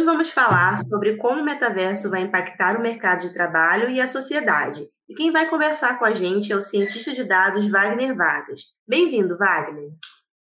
Hoje vamos falar sobre como o metaverso vai impactar o mercado de trabalho e a sociedade. E quem vai conversar com a gente é o cientista de dados Wagner Vargas. Bem-vindo, Wagner.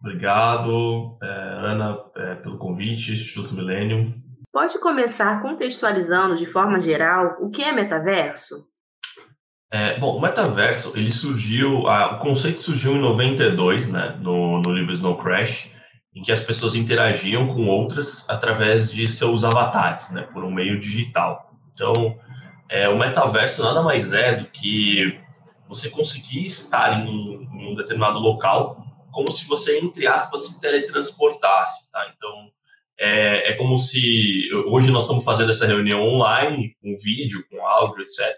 Obrigado, é, Ana, é, pelo convite, Instituto Millennium. Pode começar contextualizando de forma geral o que é metaverso? É, bom, o metaverso, ele surgiu, a, o conceito surgiu em 92, né, no, no livro Snow Crash, em que as pessoas interagiam com outras através de seus avatares, né, por um meio digital. Então, é, o metaverso nada mais é do que você conseguir estar em um, em um determinado local como se você, entre aspas, se teletransportasse, tá? Então, é, é como se... Hoje nós estamos fazendo essa reunião online, com vídeo, com áudio, etc.,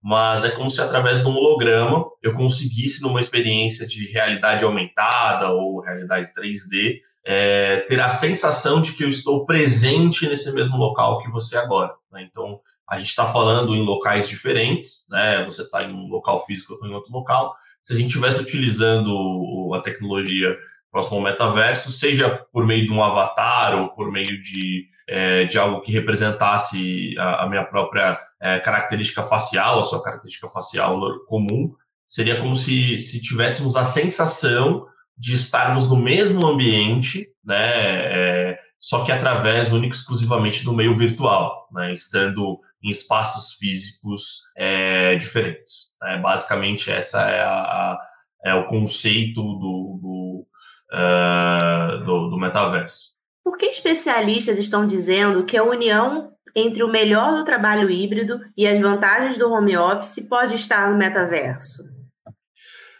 mas é como se através de um holograma eu conseguisse, numa experiência de realidade aumentada ou realidade 3D, é, ter a sensação de que eu estou presente nesse mesmo local que você agora. Né? Então, a gente está falando em locais diferentes, né? Você está em um local físico ou em outro local. Se a gente estivesse utilizando a tecnologia próximo ao metaverso, seja por meio de um avatar ou por meio de, é, de algo que representasse a, a minha própria é, característica facial, a sua característica facial comum, seria como se, se tivéssemos a sensação de estarmos no mesmo ambiente, né, é, só que através única exclusivamente do meio virtual, né, estando em espaços físicos é, diferentes. Né? Basicamente, essa é, a, é o conceito do, do, uh, do, do metaverso. Por que especialistas estão dizendo que a união entre o melhor do trabalho híbrido e as vantagens do home office pode estar no metaverso?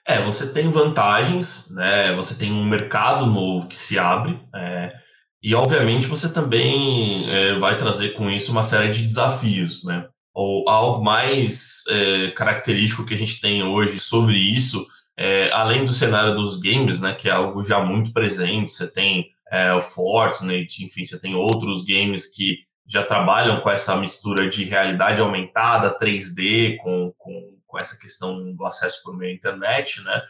É, você tem vantagens, né? Você tem um mercado novo que se abre, é, e obviamente você também é, vai trazer com isso uma série de desafios, né? Ou algo mais é, característico que a gente tem hoje sobre isso, é, além do cenário dos games, né? Que é algo já muito presente. Você tem é, o Fortnite, enfim, você tem outros games que já trabalham com essa mistura de realidade aumentada, 3D, com, com com essa questão do acesso por meio da internet, né?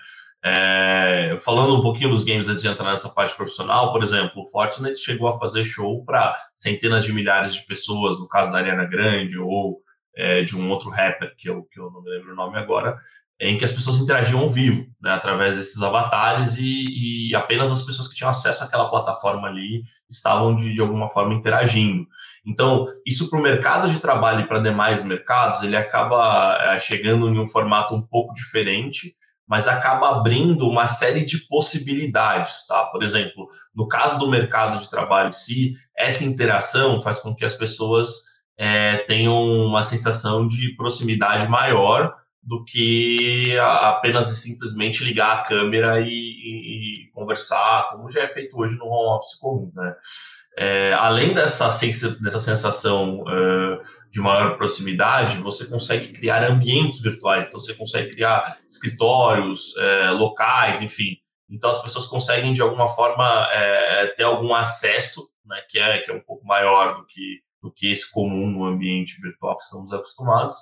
É, falando um pouquinho dos games antes de entrar nessa parte profissional, por exemplo, o Fortnite chegou a fazer show para centenas de milhares de pessoas, no caso da Ariana Grande ou é, de um outro rapper, que eu, que eu não me lembro o nome agora, em que as pessoas interagiam ao vivo, né, através desses avatares e, e, apenas as pessoas que tinham acesso àquela plataforma ali estavam de, de alguma forma interagindo. Então, isso para o mercado de trabalho e para demais mercados, ele acaba é, chegando em um formato um pouco diferente, mas acaba abrindo uma série de possibilidades, tá? Por exemplo, no caso do mercado de trabalho em si, essa interação faz com que as pessoas é, tenham uma sensação de proximidade maior do que apenas e simplesmente ligar a câmera e, e, e, conversar, como já é feito hoje no home office comum, né? É, além dessa, dessa sensação uh, de maior proximidade, você consegue criar ambientes virtuais, então você consegue criar escritórios, uh, locais, enfim. Então as pessoas conseguem de alguma forma uh, ter algum acesso, né, que é que é um pouco maior do que do que esse comum no ambiente virtual que estamos acostumados.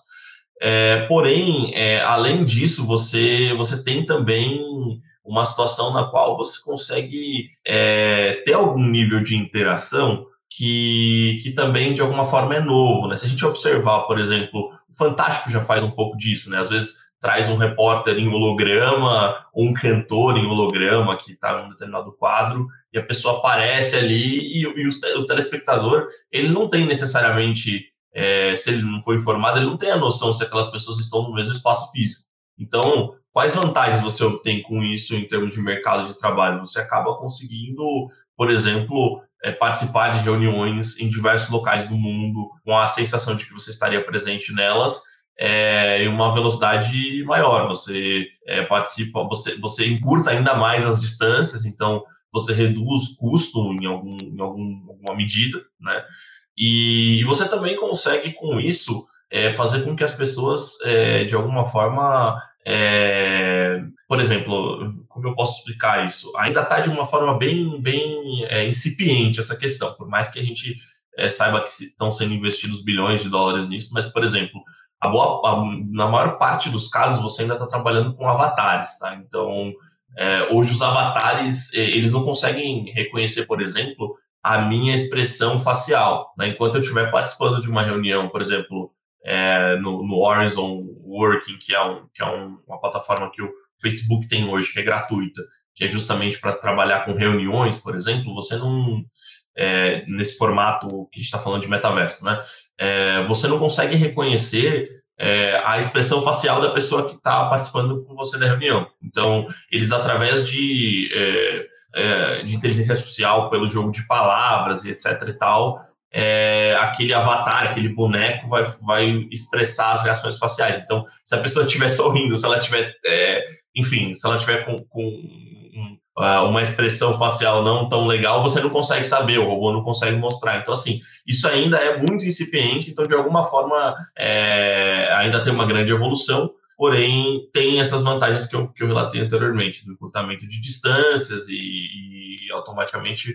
Porém, além disso, você, você tem também uma situação na qual você consegue é, ter algum nível de interação que, que também, de alguma forma, é novo. Né? Se a gente observar, por exemplo, o Fantástico já faz um pouco disso, né? às vezes traz um repórter em holograma, ou um cantor em holograma que está em um determinado quadro, e a pessoa aparece ali, e, e o, o telespectador ele não tem necessariamente é, se ele não for informado, ele não tem a noção se aquelas pessoas estão no mesmo espaço físico. Então, quais vantagens você obtém com isso em termos de mercado de trabalho? Você acaba conseguindo, por exemplo, é, participar de reuniões em diversos locais do mundo com a sensação de que você estaria presente nelas é, em uma velocidade maior. Você é, participa, você, você encurta ainda mais as distâncias, então você reduz custo em, algum, em algum, alguma medida, né? E, você também consegue, com isso, é, fazer com que as pessoas, é, de alguma forma, é, por exemplo, como eu posso explicar isso? Ainda está de uma forma bem, bem é, incipiente essa questão, por mais que a gente é, saiba que estão sendo investidos bilhões de dólares nisso, mas, por exemplo, a boa, a, na maior parte dos casos você ainda está trabalhando com avatares, tá? Então, é, hoje os avatares, eles não conseguem reconhecer, por exemplo, a minha expressão facial. Né? Enquanto eu estiver participando de uma reunião, por exemplo, é, no, no Horizon Working, que é, um, que é um, uma plataforma que o Facebook tem hoje, que é gratuita, que é justamente para trabalhar com reuniões, por exemplo, você não. É, nesse formato que a gente está falando de metaverso, né? É, você não consegue reconhecer é, a expressão facial da pessoa que está participando com você da reunião. Então, eles, através de, é, é, de inteligência artificial, pelo jogo de palavras e etc e tal, é, aquele avatar, aquele boneco vai, vai expressar as reações faciais. Então, se a pessoa estiver sorrindo, se ela estiver, é, enfim, se ela estiver com, com uma expressão facial não tão legal, você não consegue saber, o robô não consegue mostrar. Então, assim, isso ainda é muito incipiente, então, de alguma forma, é, ainda tem uma grande evolução, porém, tem essas vantagens que eu, que eu relatei anteriormente, do encurtamento de distâncias e, e automaticamente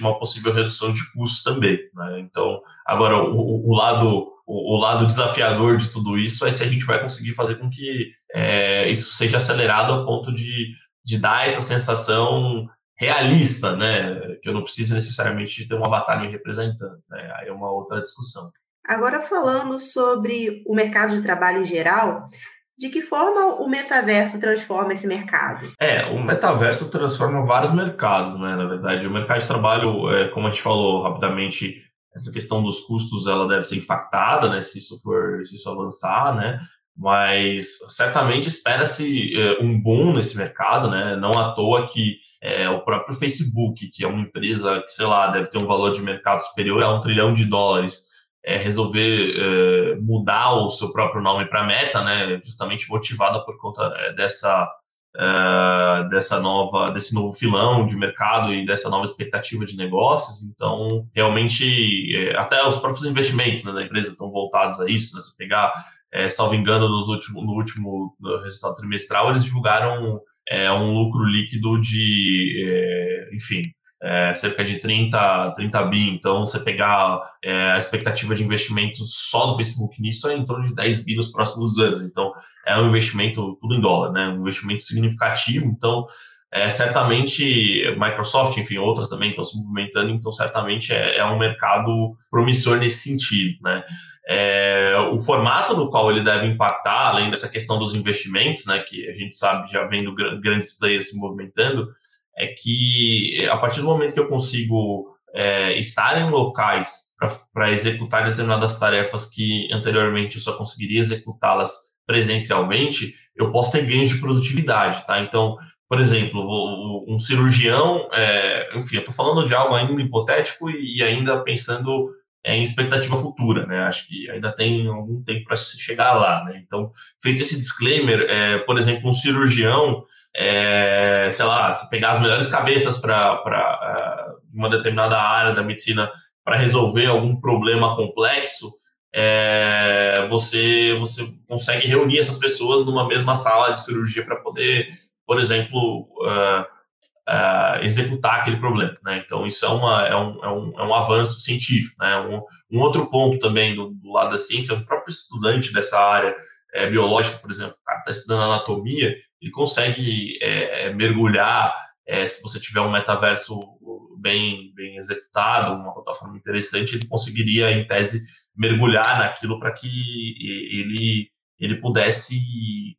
uma possível redução de custos também. Né? Então, agora, o, o lado o, lado desafiador de tudo isso é se a gente vai conseguir fazer com que é, isso seja acelerado ao ponto de de dar essa sensação realista, né? Que eu não preciso necessariamente de ter um avatar me representando, né? Aí é uma outra discussão. Agora falando sobre o mercado de trabalho em geral, de que forma o metaverso transforma esse mercado? É, o metaverso transforma vários mercados, né? Na verdade, o mercado de trabalho, é, como a gente falou rapidamente, essa questão dos custos ela deve ser impactada, né? Se isso for, se isso avançar, né? mas certamente espera-se é, um boom nesse mercado, né? Não à toa que é, o próprio Facebook, que é uma empresa que, sei lá, deve ter um valor de mercado superior a um trilhão de dólares, é, resolver é, mudar o seu próprio nome para Meta, né? Justamente motivada por conta é, dessa uh, dessa nova, desse novo filão de mercado e dessa nova expectativa de negócios. Então, realmente, é, até os próprios investimentos né, da empresa estão voltados a isso. Né? Se pegar é, salvo engano, nos último, no último resultado trimestral, eles divulgaram é, um lucro líquido de, é, enfim, é, cerca de 30, 30 bi. Então, você pegar é, a expectativa de investimento só do Facebook nisso é em torno de 10 bi nos próximos anos. Então, é um investimento, tudo em dólar, né? Um investimento significativo. Então, é, certamente, Microsoft, enfim, outras também estão se movimentando. Então, certamente é, é um mercado promissor nesse sentido, né? É, o formato no qual ele deve impactar, além dessa questão dos investimentos, né, que a gente sabe já vendo grandes players se movimentando, é que a partir do momento que eu consigo é, estar em locais para executar determinadas tarefas que anteriormente eu só conseguiria executá-las presencialmente, eu posso ter ganhos de produtividade, tá? Então, por exemplo, um cirurgião, é, enfim, eu estou falando de algo ainda hipotético e ainda pensando é, em expectativa futura, né? Acho que ainda tem algum tempo para chegar lá, né? Então, feito esse disclaimer, é, por exemplo, um cirurgião, é, sei lá, se pegar as melhores cabeças para uh, uma determinada área da medicina para resolver algum problema complexo, é, você você consegue reunir essas pessoas numa mesma sala de cirurgia para poder, por exemplo, uh, uh, executar aquele problema. Né? Então, isso é, uma, é, um, é, um, é um avanço científico. Né? Um, um outro ponto também do, do, lado da ciência, o próprio estudante dessa área é, biológica, por exemplo, está estudando anatomia, ele consegue é, é, mergulhar, é, se você tiver um metaverso bem, bem executado, uma plataforma interessante, ele conseguiria, em tese, mergulhar naquilo para que ele ele pudesse,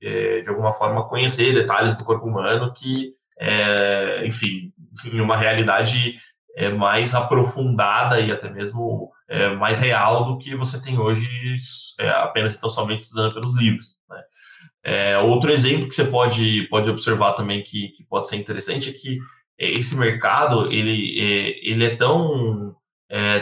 é, de alguma forma, conhecer detalhes do corpo humano que é, enfim, em uma realidade é, mais aprofundada e até mesmo mais real do que você tem hoje apenas então somente estudando pelos livros. É, outro exemplo que você pode, pode observar também que, que pode ser interessante é que esse mercado ele, é, ele é tão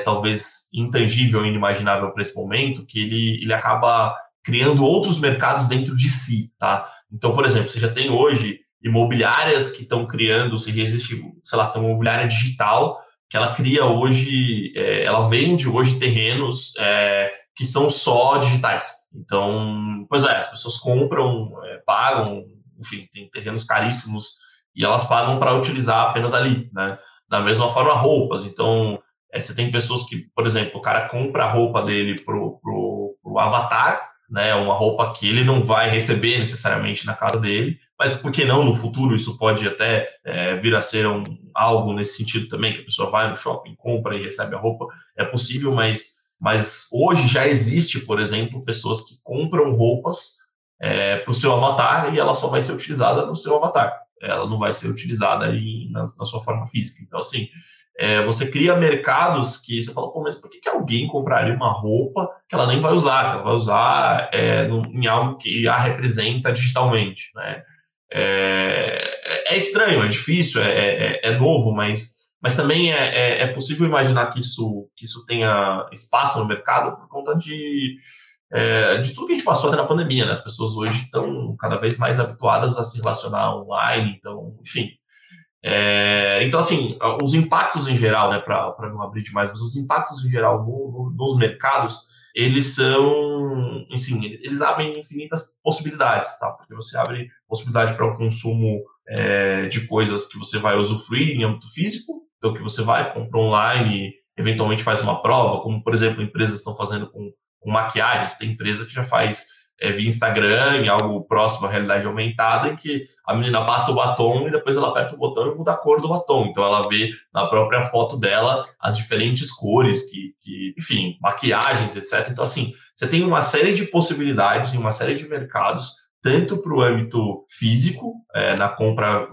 talvez intangível e inimaginável para esse momento que ele, ele acaba criando outros mercados dentro de si, tá? Então, por exemplo, você já tem hoje imobiliárias que estão criando, ou seja, existe, sei lá, tem uma imobiliária digital que ela cria hoje, é, ela vende hoje terrenos é, que são só digitais. Então, pois é, as pessoas compram, é, pagam, enfim, tem terrenos caríssimos e elas pagam para utilizar apenas ali, né? Da mesma forma, roupas. Então, é, você tem pessoas que, por exemplo, o cara compra a roupa dele pro, pro, pro avatar, né? Uma roupa que ele não vai receber necessariamente na casa dele, mas por que não no futuro isso pode até é, vir a ser um, algo nesse sentido também, que a pessoa vai no shopping, compra e recebe a roupa, é possível, mas, mas hoje já existe, por exemplo, pessoas que compram roupas é, para o seu avatar e ela só vai ser utilizada no seu avatar. Ela não vai ser utilizada em, na, na sua forma física. Então, assim, é, você cria mercados que você fala, pô, mas por que, que alguém compraria uma roupa que ela nem vai usar? Que ela vai usar é, no, em algo que a representa digitalmente, né? É, é estranho, é difícil, é, é, é, novo, mas, mas também é, é, é, possível imaginar que isso, que isso tenha espaço no mercado por conta de, é, de tudo que a gente passou até na pandemia, né? As pessoas hoje estão cada vez mais habituadas a se relacionar online, então, enfim, é, então, assim, os impactos em geral, né, para não abrir demais, mas os impactos em geral no, no, nos mercados, eles são, enfim, eles abrem infinitas possibilidades, tá? Porque você abre possibilidade para o um consumo é, de coisas que você vai usufruir em âmbito físico, então que você vai, compra online, eventualmente faz uma prova, como, por exemplo, empresas estão fazendo com, com maquiagens, tem empresa que já faz é, via Instagram, em algo próximo à realidade aumentada, em que a menina passa o batom e depois ela aperta o botão e muda a cor do batom. Então ela vê na própria foto dela as diferentes cores, que, que enfim, maquiagens, etc. Então, assim, você tem uma série de possibilidades em uma série de mercados, tanto para o âmbito físico, é, na compra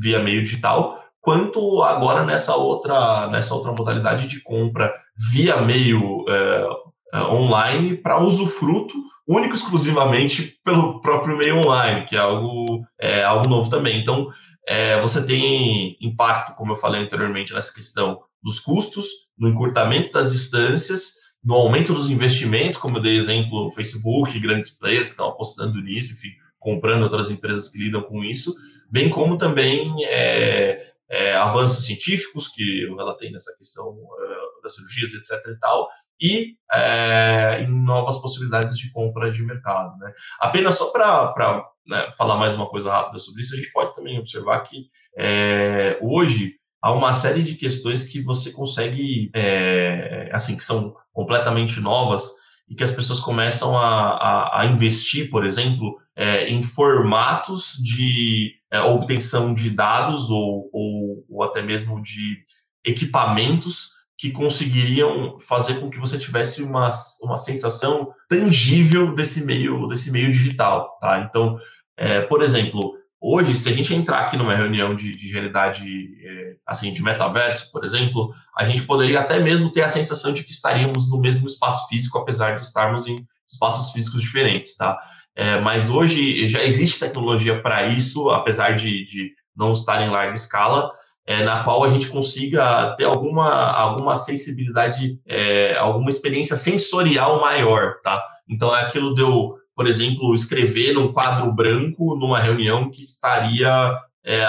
via meio digital, quanto agora nessa outra, nessa outra modalidade de compra via meio é, é online para usufruto único exclusivamente pelo próprio meio online, que é algo, é, algo novo também. Então, é, você tem impacto, como eu falei anteriormente, nessa questão dos custos, no encurtamento das distâncias, no aumento dos investimentos, como eu dei exemplo, Facebook, grandes players que estão apostando nisso, enfim, comprando outras empresas que lidam com isso, bem como também é, é, avanços científicos que eu relatei nessa questão uh, das cirurgias, etc. e tal, e é, em novas possibilidades de compra de mercado. Né? Apenas só para né, falar mais uma coisa rápida sobre isso, a gente pode também observar que é, hoje há uma série de questões que você consegue, é, assim, que são completamente novas e que as pessoas começam a, a, a investir, por exemplo, é, em formatos de é, obtenção de dados ou, ou, ou até mesmo de equipamentos que conseguiriam fazer com que você tivesse uma, uma sensação tangível desse meio desse meio digital, tá? Então, é, por exemplo, hoje, se a gente entrar aqui numa reunião de, de realidade, é, assim, de metaverso, por exemplo, a gente poderia até mesmo ter a sensação de que estaríamos no mesmo espaço físico, apesar de estarmos em espaços físicos diferentes, tá? É, mas hoje já existe tecnologia para isso, apesar de, de não estar em larga escala, é, na qual a gente consiga ter alguma, alguma sensibilidade, é, alguma experiência sensorial maior, tá? Então, é aquilo de eu, por exemplo, escrever num quadro branco numa reunião que estaria é,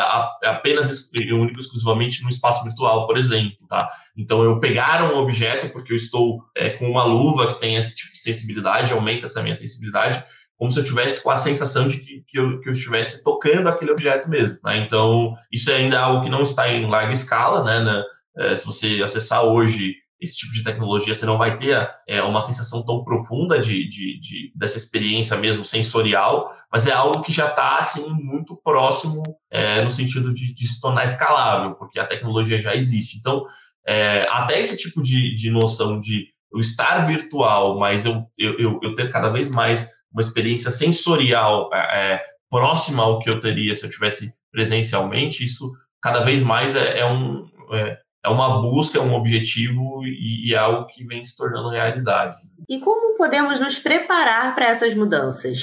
apenas único exclusivamente no espaço virtual, por exemplo, tá? Então, eu pegar um objeto, porque eu estou é, com uma luva que tem essa tipo de sensibilidade, aumenta essa minha sensibilidade, como se eu tivesse com a sensação de que, que, eu, que eu estivesse tocando aquele objeto mesmo. Né? Então, isso é ainda algo que não está em larga escala, né? né? É, se você acessar hoje esse tipo de tecnologia, você não vai ter é, uma sensação tão profunda de, de, de, dessa experiência mesmo sensorial, mas é algo que já está assim muito próximo é, no sentido de, de, se tornar escalável, porque a tecnologia já existe. Então, é, até esse tipo de, de noção de eu estar virtual, mas eu, eu, eu ter cada vez mais uma experiência sensorial é, é, próxima ao que eu teria se eu tivesse presencialmente, isso cada vez mais é, é um, é, é, uma busca, é um objetivo e, e é algo que vem se tornando realidade. E como podemos nos preparar para essas mudanças?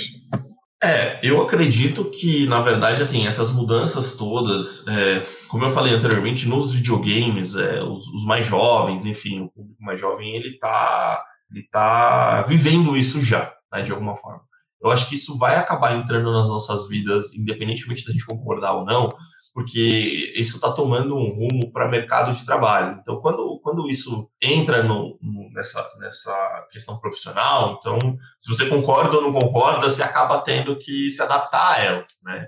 É, eu acredito que, na verdade, assim, essas mudanças todas, é, como eu falei anteriormente, nos videogames, é, os, os, mais jovens, enfim, o público mais jovem, ele está ele tá vivendo isso já né, de alguma forma. Eu acho que isso vai acabar entrando nas nossas vidas, independentemente da gente concordar ou não, porque isso está tomando um rumo para mercado de trabalho. Então, quando, quando isso entra no, no, nessa, nessa questão profissional, então, se você concorda ou não concorda, você acaba tendo que se adaptar a ela, né?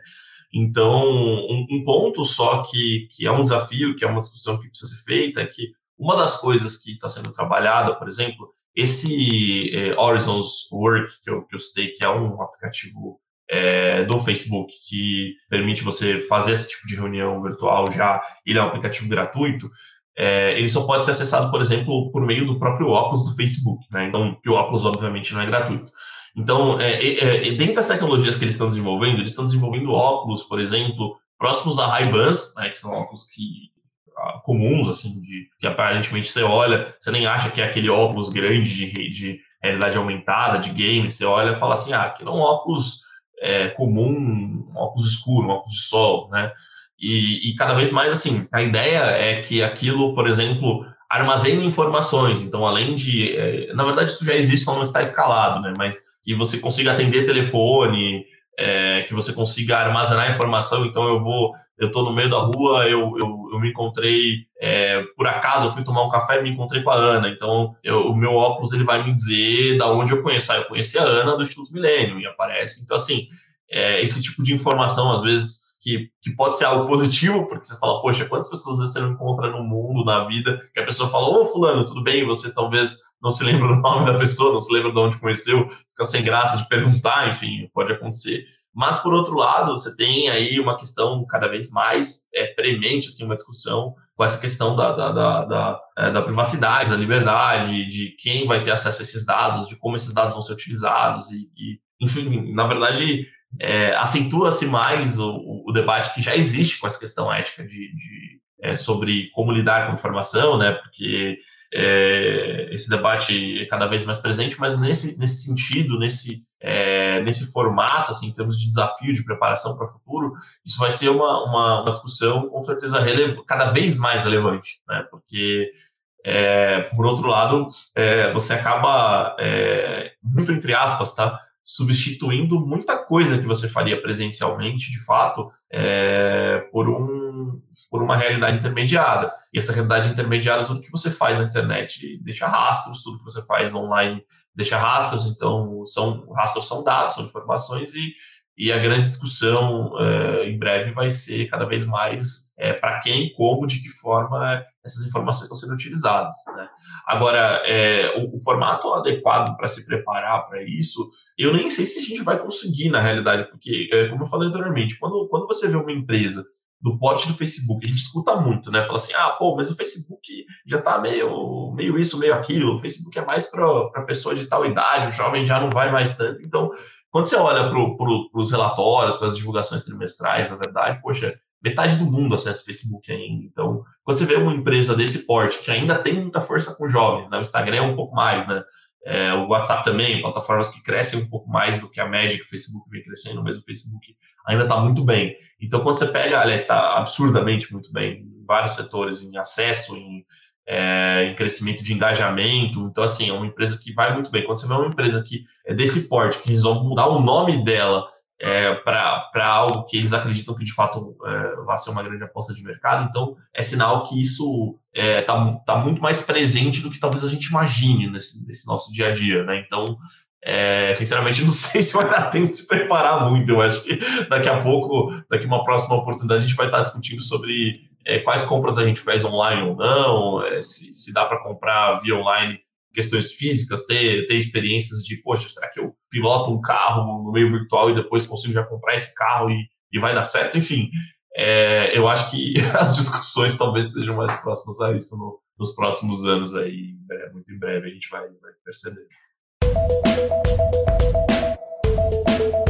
Então, um, um ponto só que, que é um desafio, que é uma discussão que precisa ser feita, é que uma das coisas que está sendo trabalhada, por exemplo, esse é, Horizons Work, que eu, que eu citei, que é um aplicativo é, do Facebook que permite você fazer esse tipo de reunião virtual já, ele é um aplicativo gratuito, é, ele só pode ser acessado, por exemplo, por meio do próprio óculos do Facebook, né? Então, o óculos, obviamente, não é gratuito. Então, é, é, é, dentro das tecnologias que eles estão desenvolvendo, eles estão desenvolvendo óculos, por exemplo, próximos a Ray-Bans, né, que são óculos que comuns, assim, de, que aparentemente você olha, você nem acha que é aquele óculos grande de, de realidade aumentada, de game, você olha e fala assim, ah, aquilo é um óculos é, comum, um óculos escuro, um óculos de sol, né? E, e, cada vez mais, assim, a ideia é que aquilo, por exemplo, armazene informações. Então, além de. É, na verdade, isso já existe, só não está escalado, né? Mas que você consiga atender telefone, é, que você consiga armazenar informação. Então, eu vou. Eu estou no meio da rua, eu, eu, eu me encontrei, é, por acaso, eu fui tomar um café e me encontrei com a Ana. Então, eu, o meu óculos ele vai me dizer da onde eu conheço. Ah, eu conheci a Ana do Instituto Milênio e aparece. Então, assim, é, esse tipo de informação, às vezes, que, que pode ser algo positivo, porque você fala, poxa, quantas pessoas você não encontra no mundo, na vida, que a pessoa fala, ô fulano, tudo bem, você talvez não se lembra do nome da pessoa, não se lembra de onde conheceu, fica sem graça de perguntar, enfim, pode acontecer. Mas, por outro lado, você tem aí uma questão cada vez mais é, premente, assim, uma discussão com essa questão da, da, da, da, é, da privacidade, da liberdade, de quem vai ter acesso a esses dados, de como esses dados vão ser utilizados, e, e enfim, na verdade, é, acentua-se mais o, o, debate que já existe com essa questão ética de, de é, sobre como lidar com informação, né? Porque é, esse debate é cada vez mais presente, mas nesse, nesse sentido, nesse, é, nesse formato, assim, em termos de desafio de preparação para o futuro, isso vai ser uma, uma, uma discussão com certeza cada vez mais relevante, né? Porque é, por outro lado, é, você acaba, é, muito entre aspas, tá? substituindo muita coisa que você faria presencialmente, de fato, é, por, um, por uma realidade intermediada. E essa realidade intermediada, tudo que você faz na internet deixa rastros, tudo que você faz online deixa rastros, então são rastros são dados, são informações e e a grande discussão uh, em breve vai ser cada vez mais é, para quem, como, de que forma essas informações estão sendo utilizadas. Né? Agora, é, o, o, formato adequado para se preparar para isso, eu nem sei se a gente vai conseguir na realidade, porque, é, como eu falei anteriormente, quando, quando você vê uma empresa do pote do Facebook, a gente escuta muito, né? Fala assim, ah, pô, mas o Facebook já está meio, meio isso, meio aquilo, o Facebook é mais para pessoa de tal idade, o jovem já não vai mais tanto, então quando você olha para pro, os relatórios, para as divulgações trimestrais, na verdade, poxa, metade do mundo acessa o Facebook ainda. Então, quando você vê uma empresa desse porte, que ainda tem muita força com jovens, né? o Instagram é um pouco mais, né? É, o WhatsApp também, plataformas que crescem um pouco mais do que a média que o Facebook vem crescendo, mas o Facebook ainda está muito bem. Então, quando você pega, aliás, está absurdamente muito bem em vários setores, em acesso, em é, em crescimento de engajamento. Então, assim, é uma empresa que vai muito bem. Quando você vê uma empresa que é desse porte, que resolve mudar o nome dela é, para algo que eles acreditam que de fato é, vai ser uma grande aposta de mercado, então é sinal que isso está é, tá, tá muito mais presente do que talvez a gente imagine nesse, nesse nosso dia a dia. Né? Então, é, sinceramente, não sei se vai dar tempo de se preparar muito. Eu acho que daqui a pouco, daqui uma próxima oportunidade, a gente vai estar discutindo sobre é, quais compras a gente faz online ou não, é, se, se dá para comprar via online questões físicas, ter, ter experiências de, poxa, será que eu piloto um carro no meio virtual e depois consigo já comprar esse carro e, e vai dar certo? Enfim, é, eu acho que as discussões talvez estejam mais próximas a isso no, nos próximos anos aí, muito em breve a gente vai, vai perceber. Thank you.